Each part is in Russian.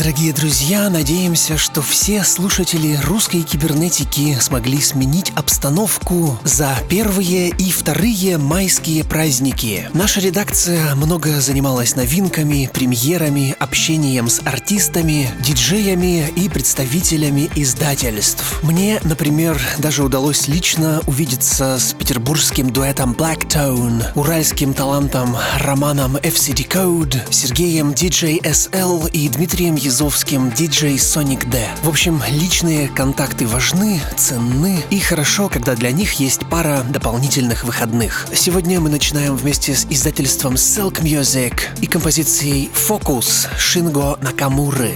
Дорогие друзья. Надеемся, что все слушатели русской кибернетики смогли сменить обстановку за первые и вторые майские праздники. Наша редакция много занималась новинками, премьерами, общением с артистами, диджеями и представителями издательств. Мне, например, даже удалось лично увидеться с петербургским дуэтом Blacktone, уральским талантом Романом FCD Code, Сергеем DJ SL и Дмитрием Дмитрием Язовским, диджей Sonic D. В общем, личные контакты важны, ценны и хорошо, когда для них есть пара дополнительных выходных. Сегодня мы начинаем вместе с издательством Silk Music и композицией Focus Шинго Накамуры.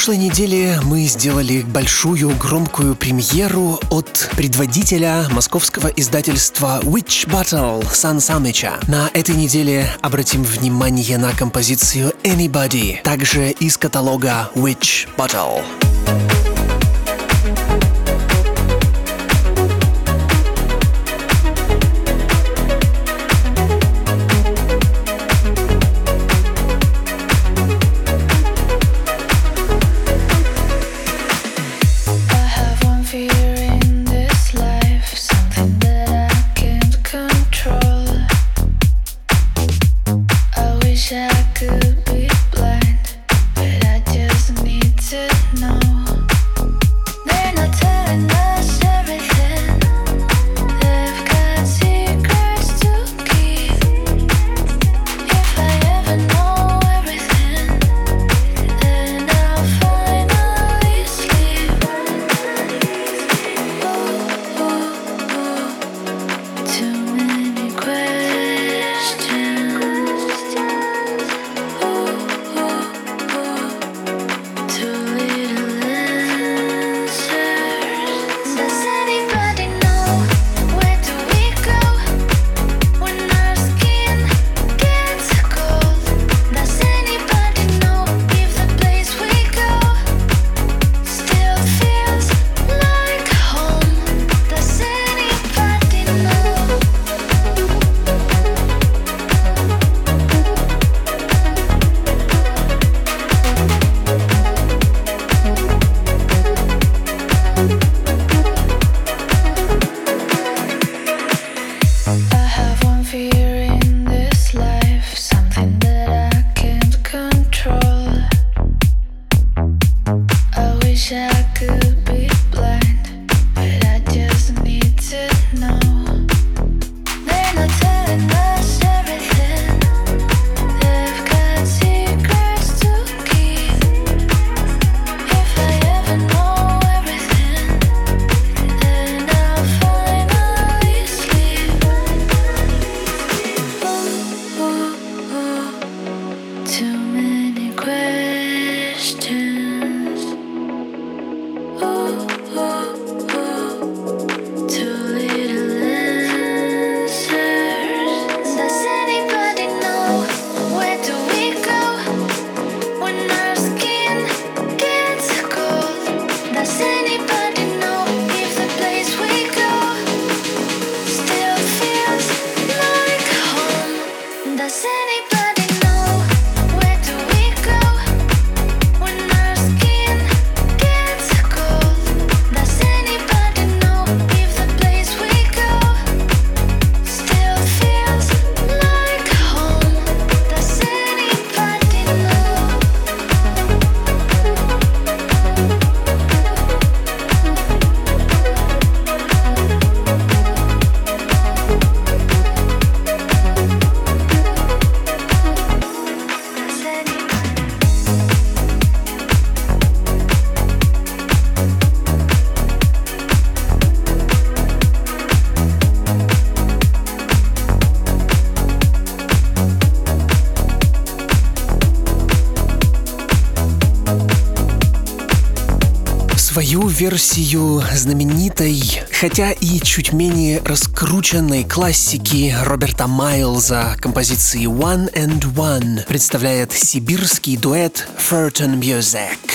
Прошлой неделе мы сделали большую громкую премьеру от предводителя московского издательства Witch Battle Сан Саныча. На этой неделе обратим внимание на композицию Anybody, также из каталога Witch Battle. Версию знаменитой, хотя и чуть менее раскрученной классики Роберта Майлза композиции One and One представляет сибирский дуэт Furton Music.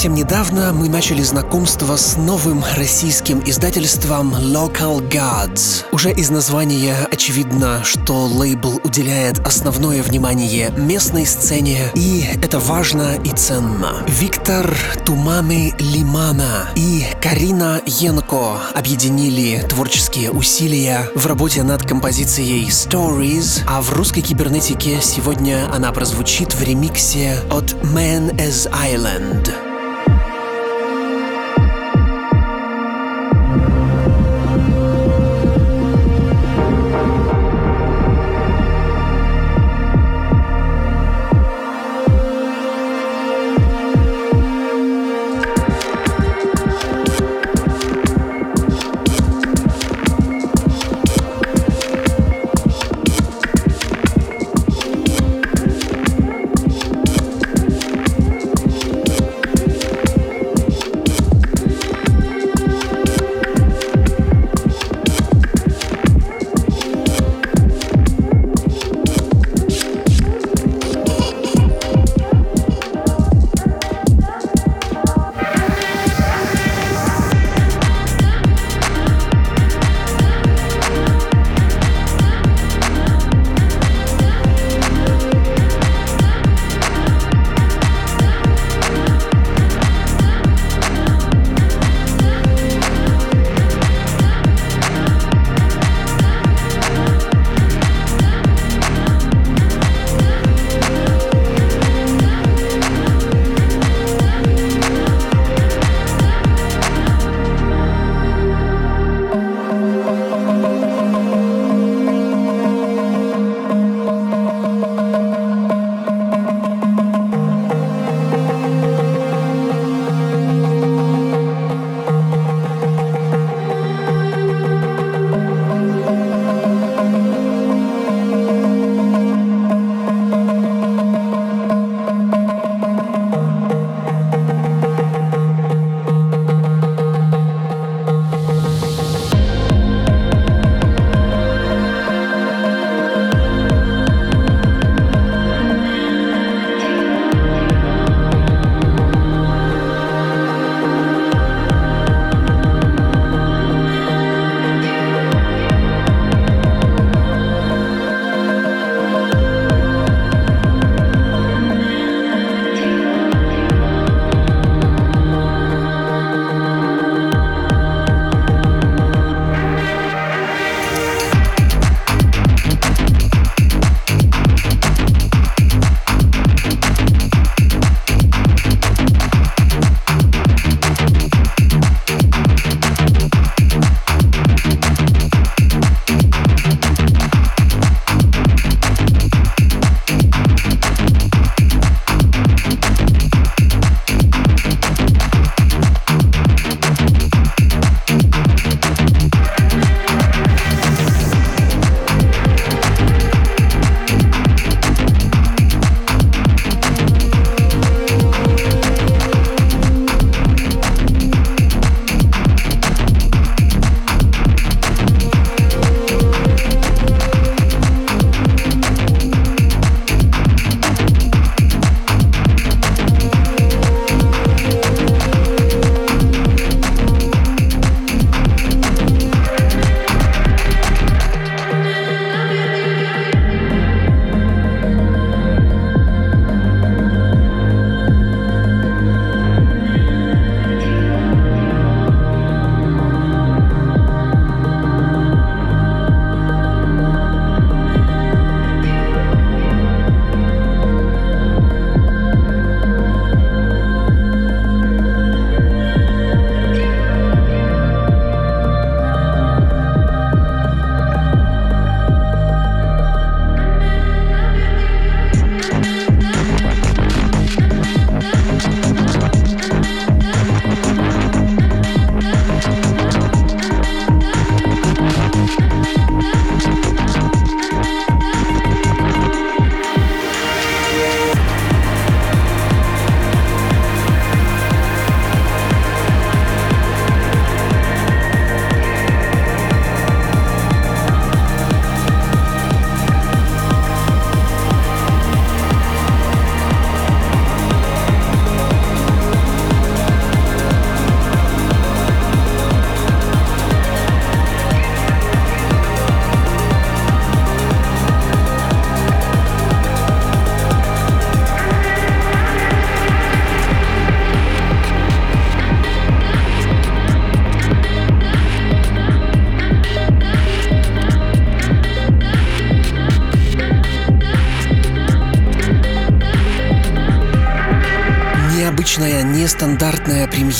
Совсем недавно мы начали знакомство с новым российским издательством Local Gods. Уже из названия очевидно, что лейбл уделяет основное внимание местной сцене, и это важно и ценно. Виктор Туманы Лимана и Карина Янко объединили творческие усилия в работе над композицией Stories, а в русской кибернетике сегодня она прозвучит в ремиксе от Man as Island.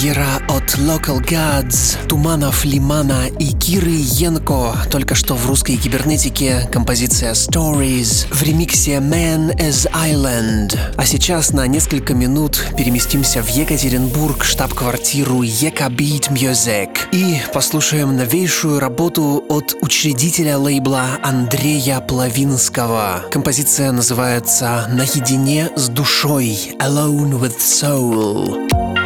Премьера от Local Gods, Туманов, Лимана и Киры Янко. Только что в русской кибернетике композиция Stories в ремиксе Man as Island. А сейчас на несколько минут переместимся в Екатеринбург, штаб-квартиру Ека Beat Music и послушаем новейшую работу от учредителя лейбла Андрея Плавинского. Композиция называется «Наедине с душой» Alone with Soul.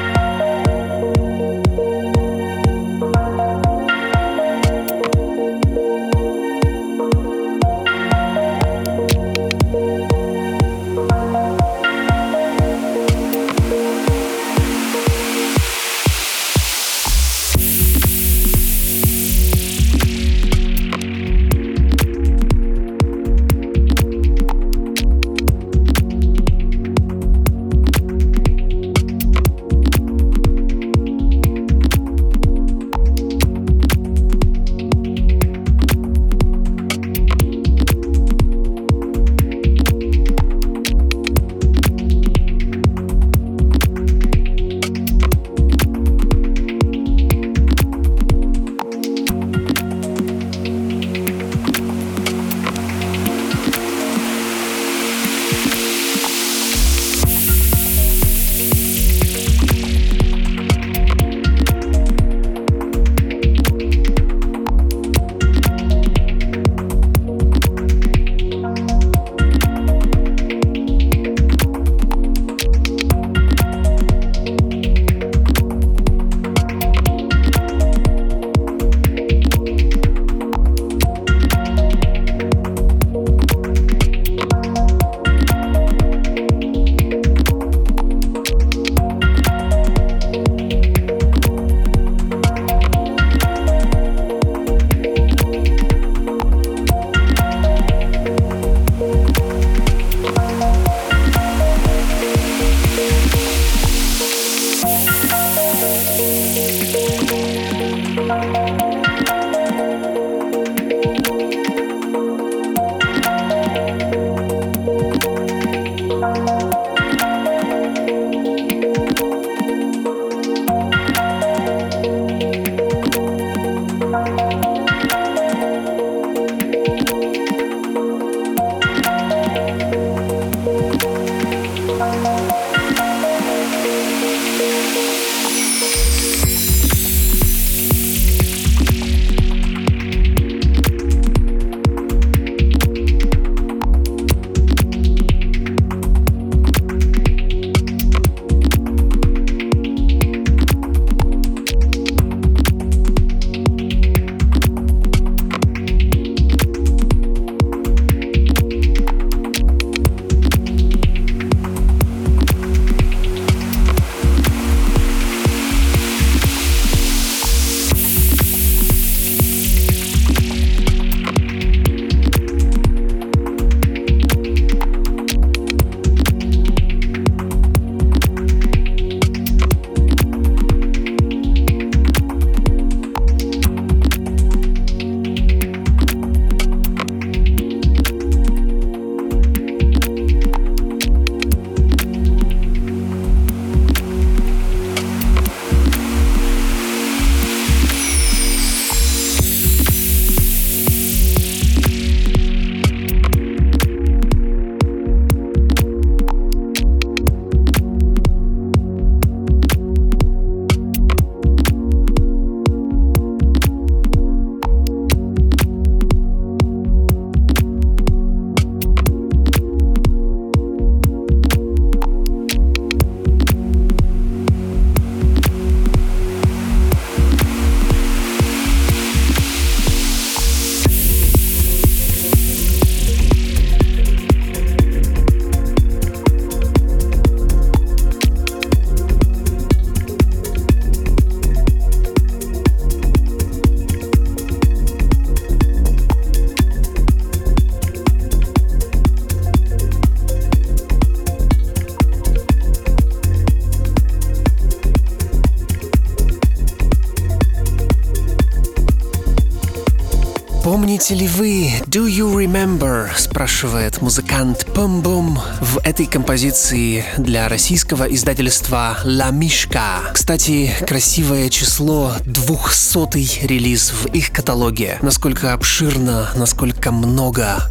Помните ли вы «Do you remember?» спрашивает музыкант Пум-Бум в этой композиции для российского издательства «La Мишка». Кстати, красивое число, двухсотый релиз в их каталоге. Насколько обширно, насколько много.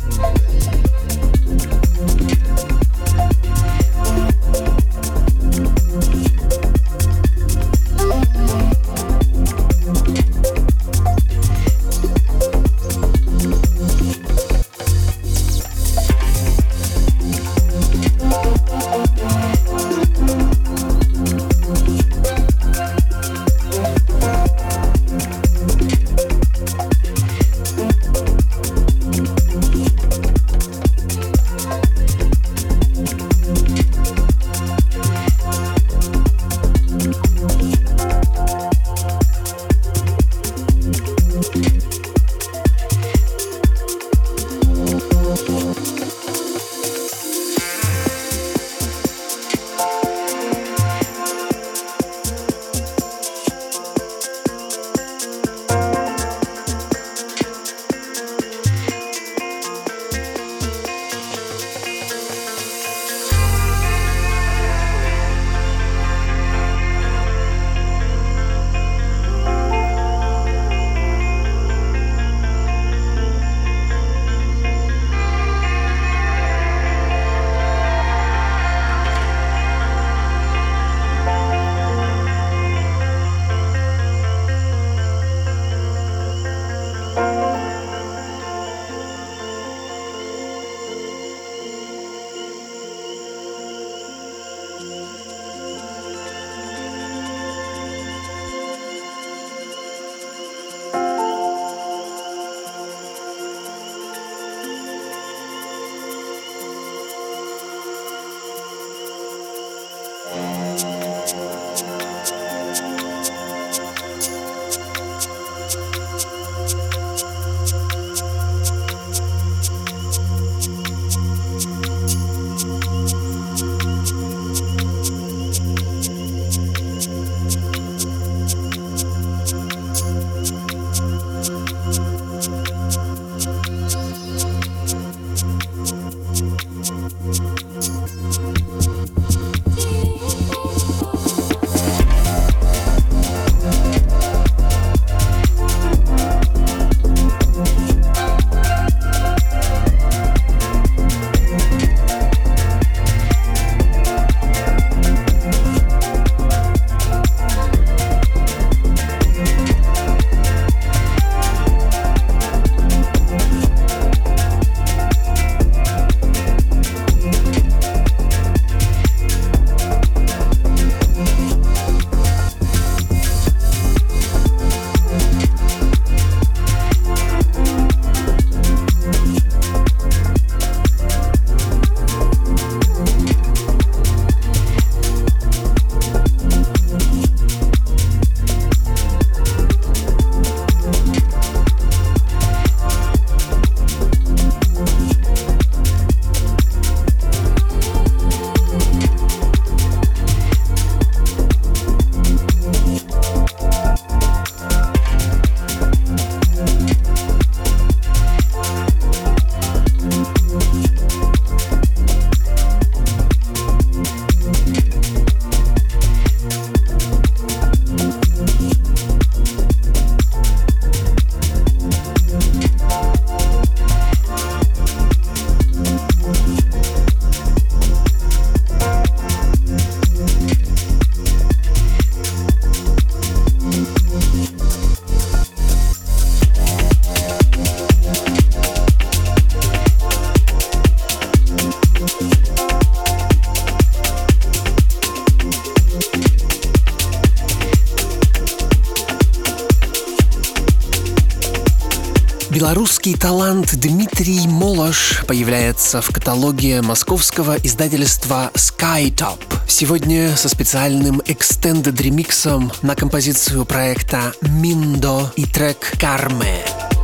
Талант Дмитрий Молош появляется в каталоге московского издательства Skytop. Сегодня со специальным extended ремиксом на композицию проекта Миндо и трек «Карме».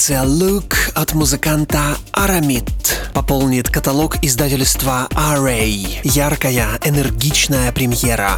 Композиция «Look» от музыканта Арамид пополнит каталог издательства Array. Яркая, энергичная премьера.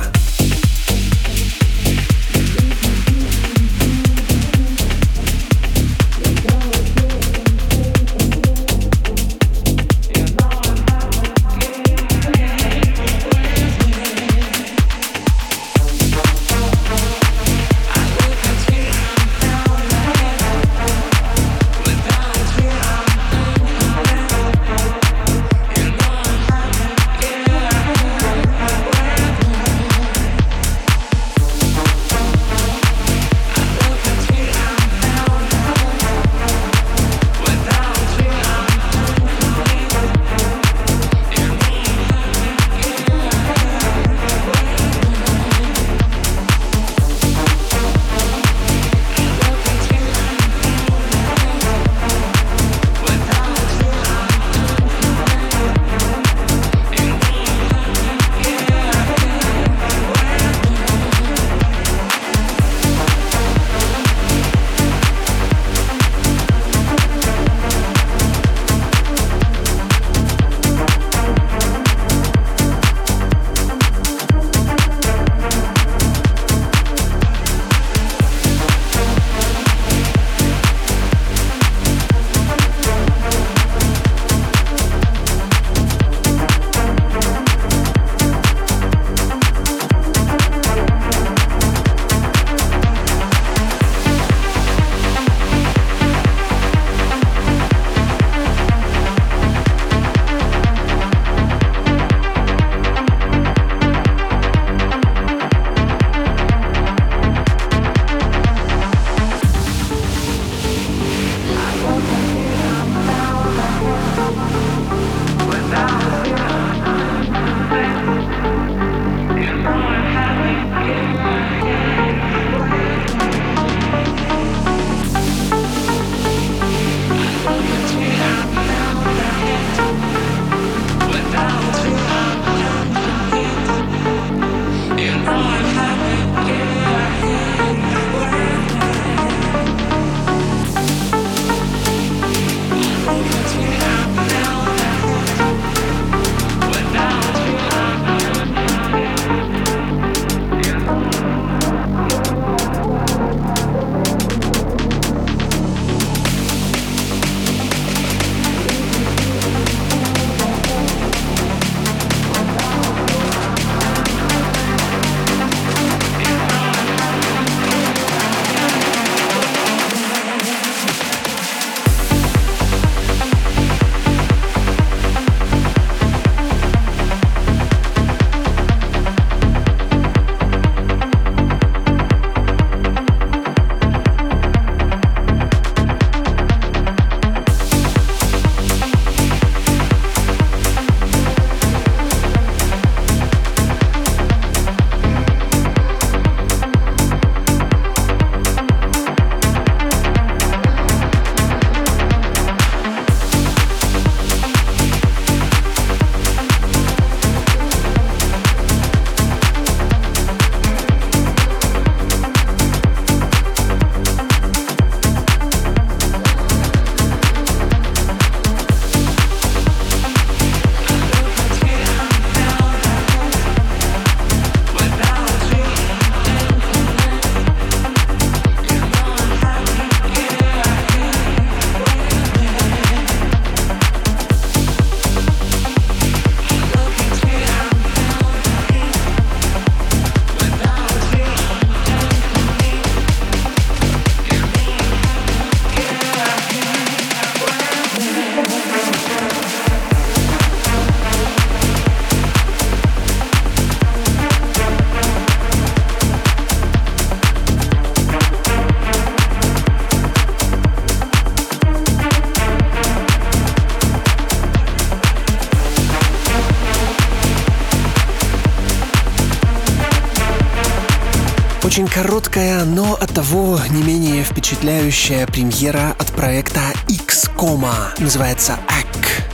Короткая, но от того не менее впечатляющая премьера от проекта X-Coma. Называется «Ак».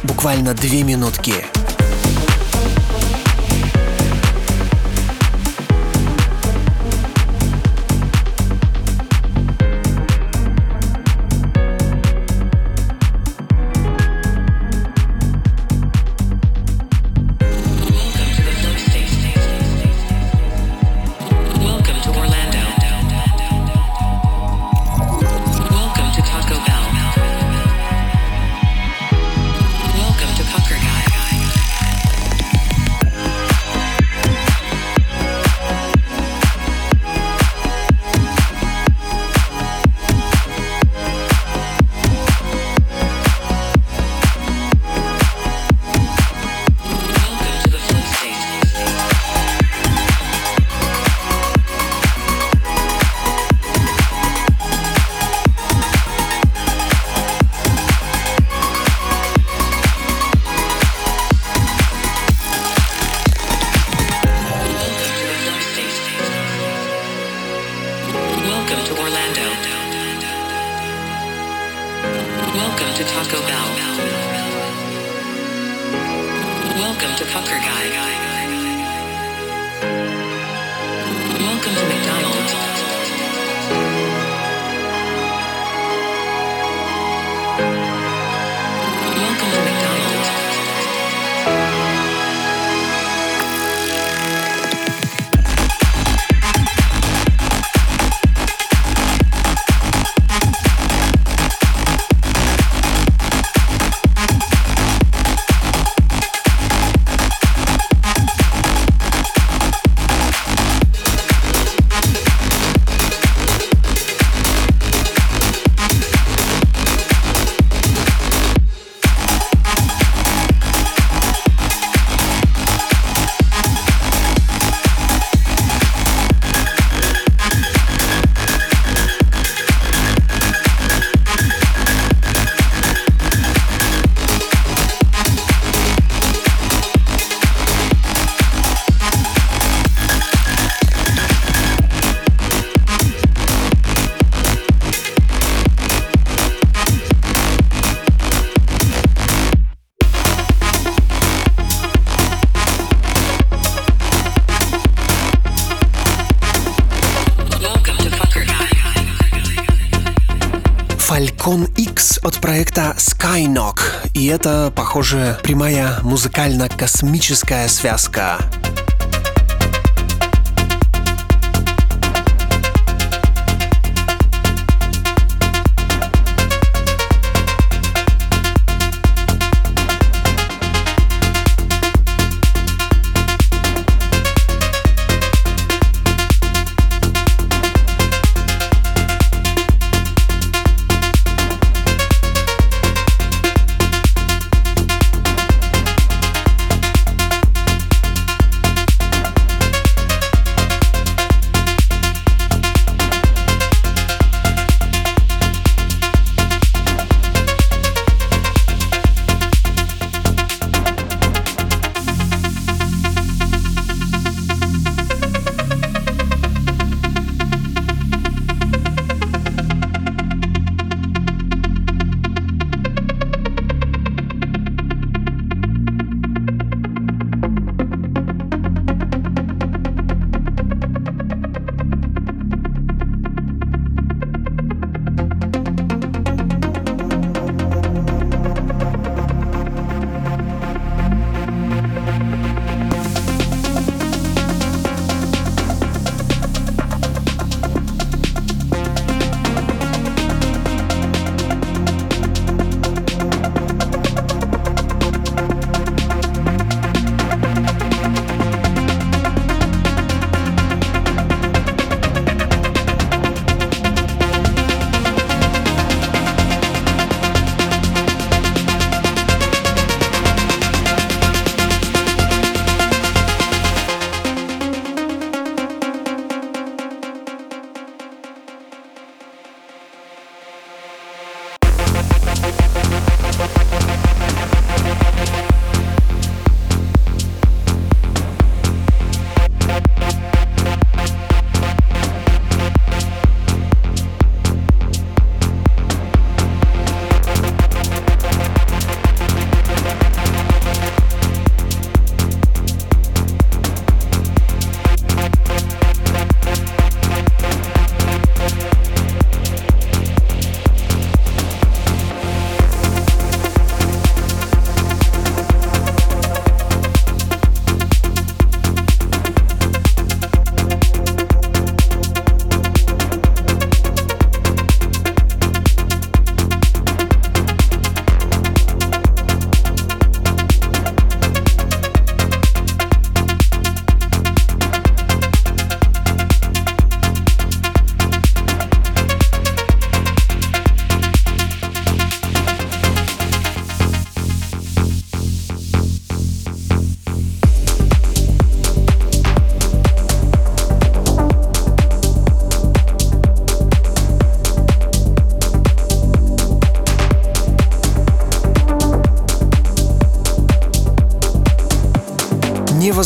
Буквально две минутки. To Taco Bell. Welcome to Fucker Guy. Welcome to McDonald's. Похоже, прямая музыкально-космическая связка.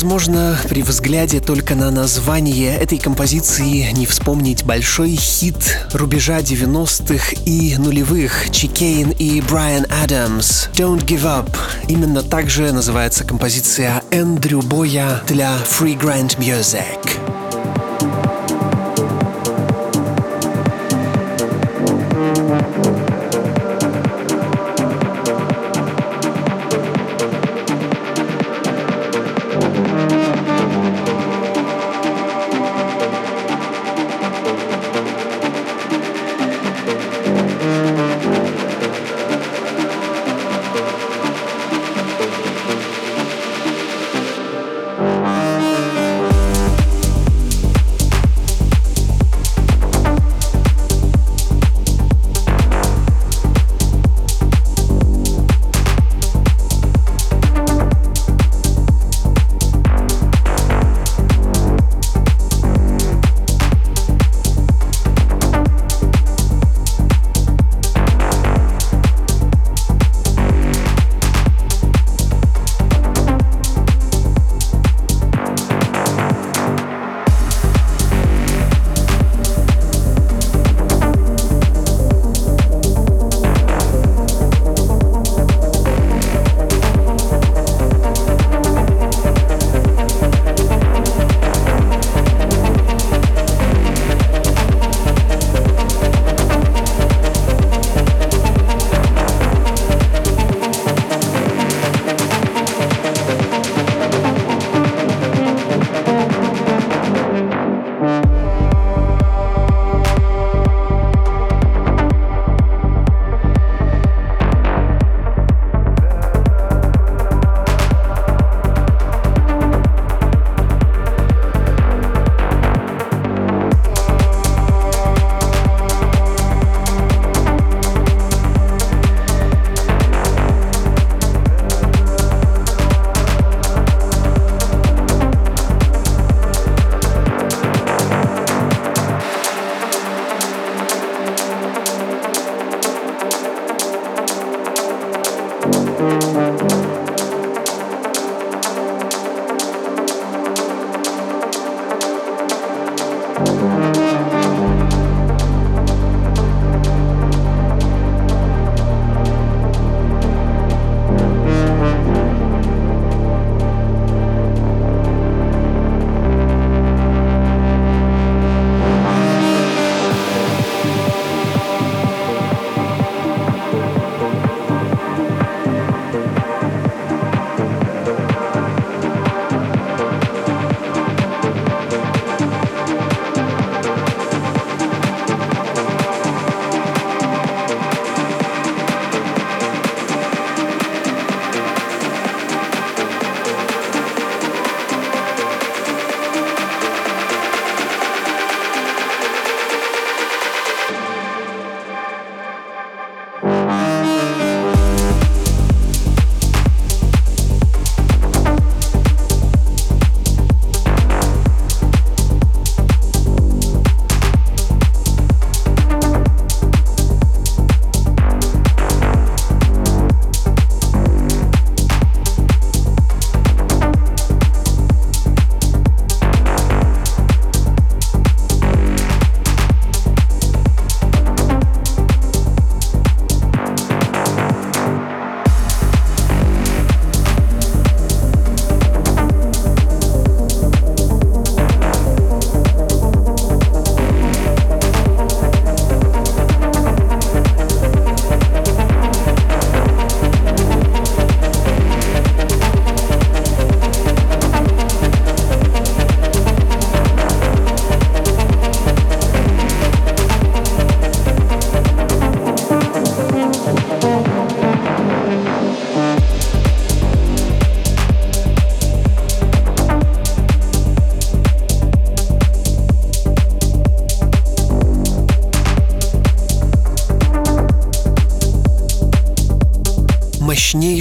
Невозможно при взгляде только на название этой композиции не вспомнить большой хит рубежа 90-х и нулевых Чикейн и Брайан Адамс «Don't Give Up». Именно так же называется композиция Эндрю Боя для Free Grant Music.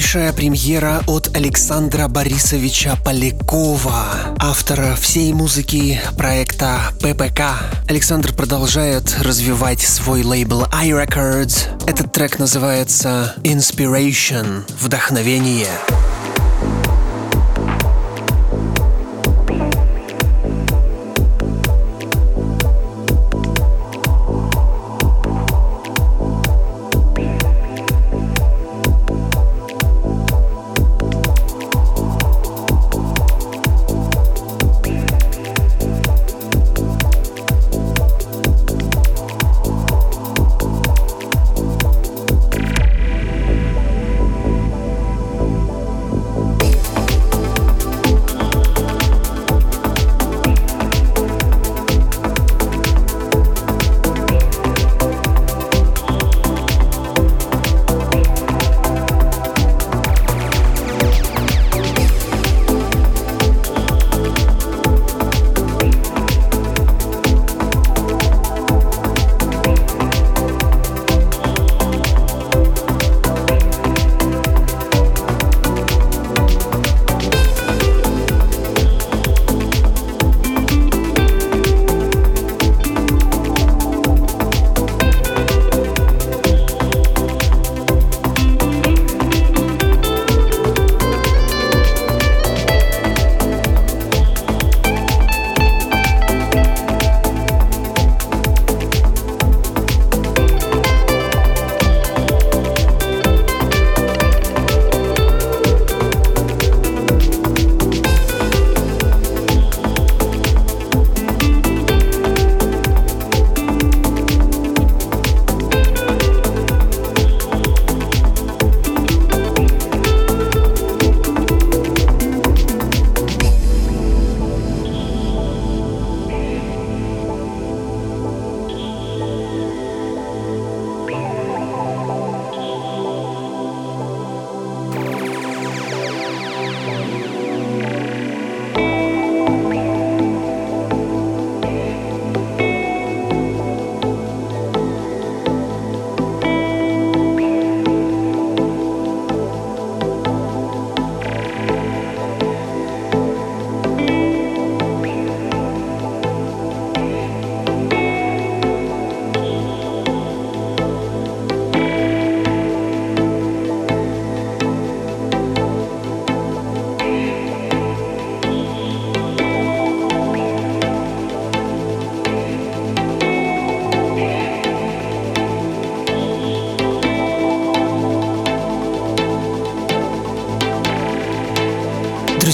Мощнейшая премьера от Александра Борисовича Полякова, автора всей музыки проекта ППК. Александр продолжает развивать свой лейбл iRecords. Этот трек называется Inspiration – Вдохновение. Вдохновение.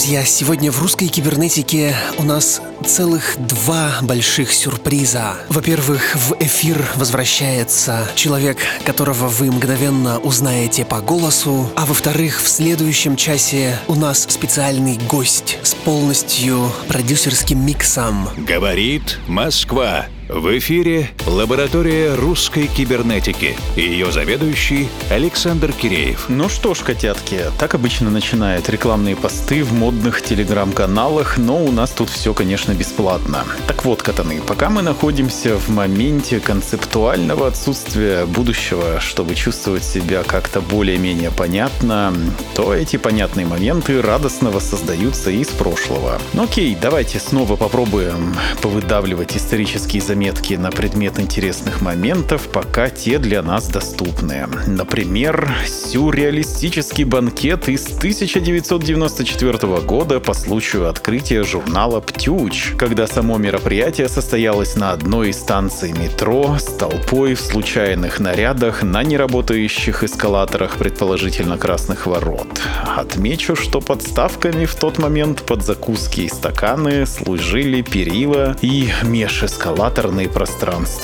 Друзья, сегодня в русской кибернетике у нас целых два больших сюрприза. Во-первых, в эфир возвращается человек, которого вы мгновенно узнаете по голосу. А во-вторых, в следующем часе у нас специальный гость с полностью продюсерским миксом. Говорит Москва. В эфире лаборатория русской кибернетики. Ее заведующий Александр Киреев. Ну что ж, котятки, так обычно начинают рекламные посты в модных телеграм-каналах, но у нас тут все, конечно, бесплатно. Так вот, катаны, пока мы находимся в моменте концептуального отсутствия будущего, чтобы чувствовать себя как-то более-менее понятно, то эти понятные моменты радостно воссоздаются из прошлого. Ну окей, давайте снова попробуем повыдавливать исторические заметки на предмет интересных моментов, пока те для нас доступны. Например, сюрреалистический банкет из 1994 года по случаю открытия журнала «Птюч», когда само мероприятие состоялось на одной из станций метро с толпой в случайных нарядах на неработающих эскалаторах предположительно красных ворот. Отмечу, что подставками в тот момент под закуски и стаканы служили перила и межэскалатор эскалаторные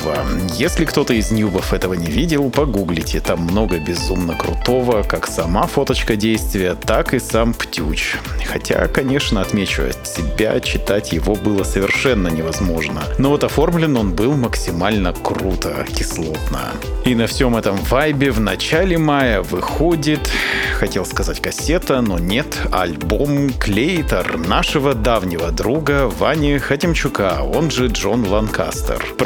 пространства. Если кто-то из нюбов этого не видел, погуглите, там много безумно крутого, как сама фоточка действия, так и сам Птюч. Хотя, конечно, отмечу от себя, читать его было совершенно невозможно. Но вот оформлен он был максимально круто, кислотно. И на всем этом вайбе в начале мая выходит, хотел сказать кассета, но нет, альбом Клейтер нашего давнего друга Вани Хатимчука, он же Джон Ланкастер. Monster.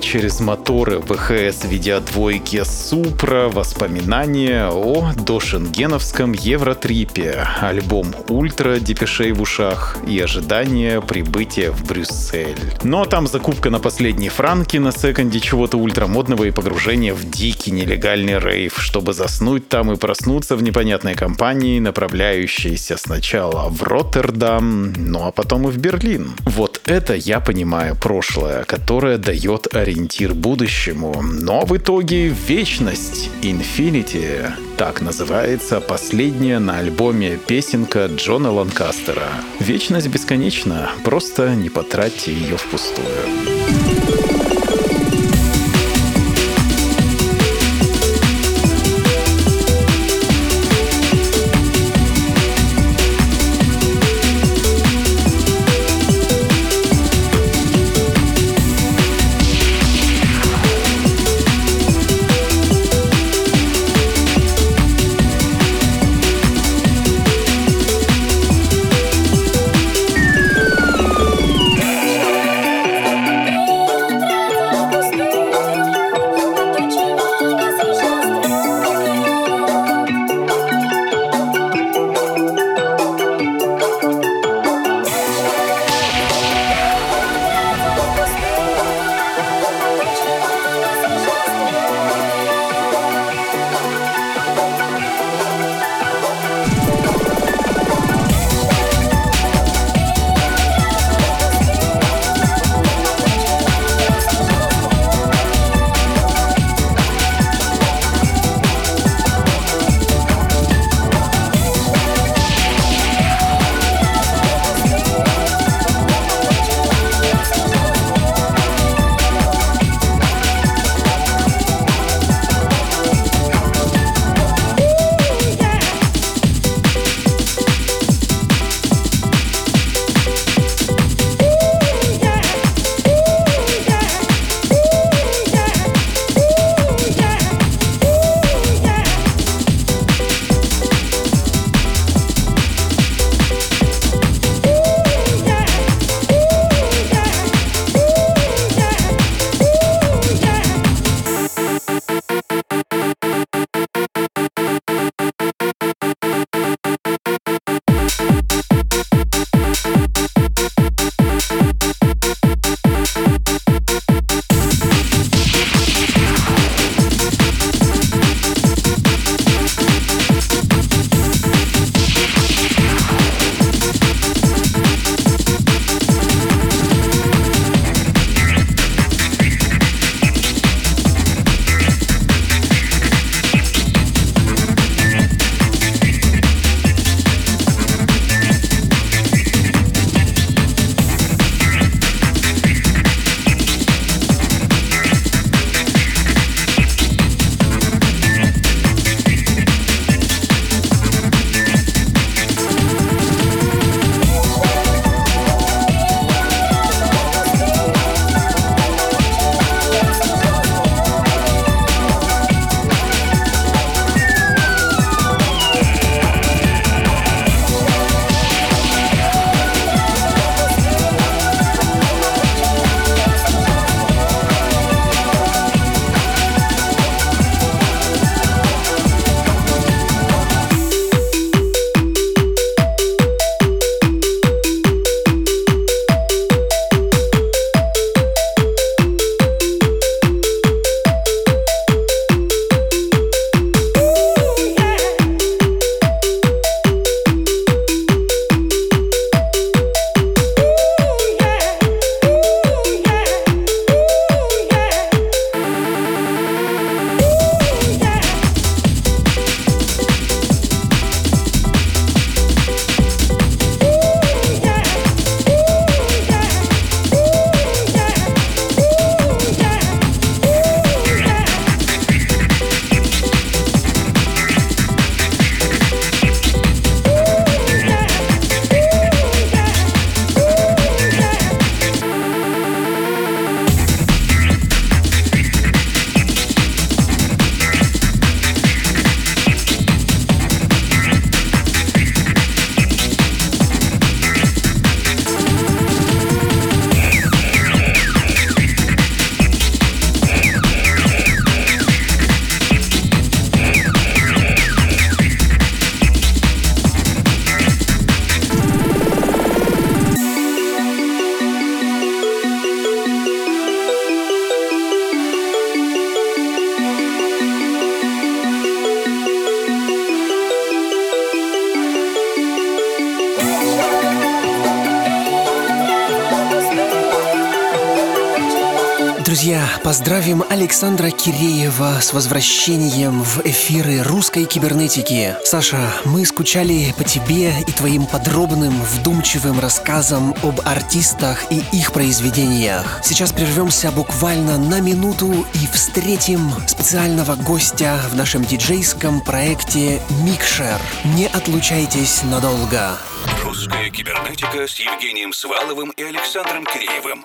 Через моторы ВХС видеодвойки Супра воспоминания о дошенгеновском Евротрипе, альбом Ультра Депешей в ушах и ожидание прибытия в Брюссель. Но там закупка на последние франки на секонде чего-то ультрамодного и погружение в дикий нелегальный рейв, чтобы заснуть там и проснуться в непонятной компании, направляющейся сначала в Роттердам, ну а потом и в Берлин. Вот это я понимаю прошлое, которая дает ориентир будущему. Но в итоге вечность, Infinity, так называется последняя на альбоме песенка Джона Ланкастера. Вечность бесконечна, просто не потратьте ее впустую. Поздравим Александра Киреева с возвращением в эфиры русской кибернетики. Саша, мы скучали по тебе и твоим подробным, вдумчивым рассказам об артистах и их произведениях. Сейчас прервемся буквально на минуту и встретим специального гостя в нашем диджейском проекте «Микшер». Не отлучайтесь надолго. Русская кибернетика с Евгением Сваловым и Александром Киреевым.